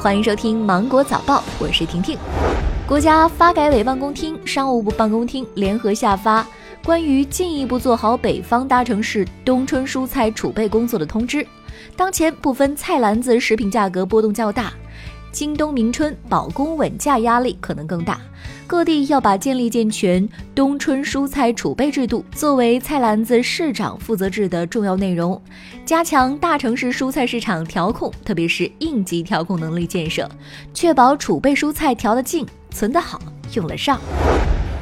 欢迎收听《芒果早报》，我是婷婷。国家发改委办公厅、商务部办公厅联合下发关于进一步做好北方大城市冬春蔬菜储备工作的通知。当前部分菜篮子食品价格波动较大。今冬明春保供稳价压力可能更大，各地要把建立健全冬春蔬菜储备制度作为菜篮子市长负责制的重要内容，加强大城市蔬菜市场调控，特别是应急调控能力建设，确保储备蔬菜调得进、存得好、用得上。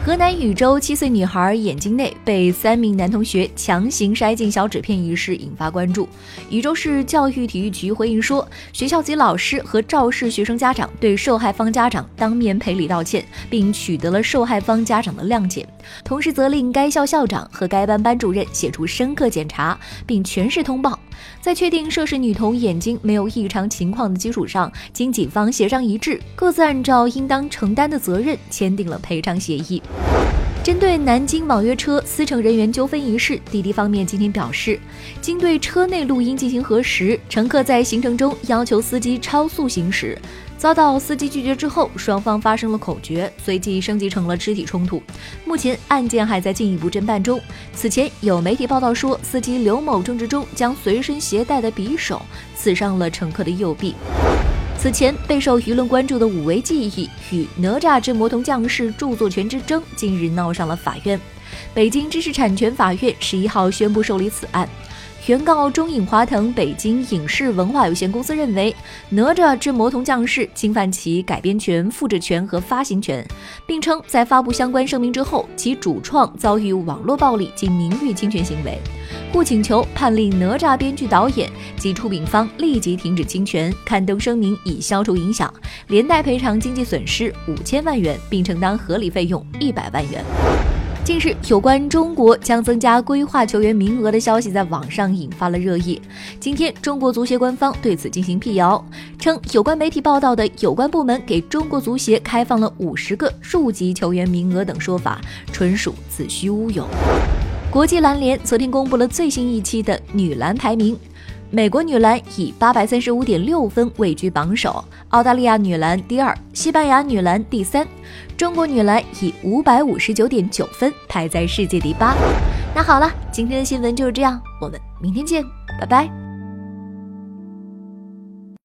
河南禹州七岁女孩眼睛内被三名男同学强行塞进小纸片一事引发关注。禹州市教育体育局回应说，学校及老师和肇事学生家长对受害方家长当面赔礼道歉，并取得了受害方家长的谅解，同时责令该校校长和该班班主任写出深刻检查，并全市通报。在确定涉事女童眼睛没有异常情况的基础上，经警方协商一致，各自按照应当承担的责任签订了赔偿协议。针对南京网约车司乘人员纠纷一事，滴滴方面今天表示，经对车内录音进行核实，乘客在行程中要求司机超速行驶，遭到司机拒绝之后，双方发生了口角，随即升级成了肢体冲突。目前案件还在进一步侦办中。此前有媒体报道说，司机刘某争执中将随身携带的匕首刺伤了乘客的右臂。此前备受舆论关注的《五维记忆》与《哪吒之魔童降世》著作权之争，近日闹上了法院。北京知识产权法院十一号宣布受理此案。原告中影华腾北京影视文化有限公司认为，《哪吒之魔童降世》侵犯其改编权、复制权和发行权，并称在发布相关声明之后，其主创遭遇网络暴力及名誉侵权行为。故请求判令哪吒编剧、导演及出品方立即停止侵权、刊登声明以消除影响，连带赔偿经济损失五千万元，并承担合理费用一百万元。近日，有关中国将增加规划球员名额的消息在网上引发了热议。今天，中国足协官方对此进行辟谣，称有关媒体报道的有关部门给中国足协开放了五十个数级球员名额等说法，纯属子虚乌有。国际篮联昨天公布了最新一期的女篮排名，美国女篮以八百三十五点六分位居榜首，澳大利亚女篮第二，西班牙女篮第三，中国女篮以五百五十九点九分排在世界第八。那好了，今天的新闻就是这样，我们明天见，拜拜。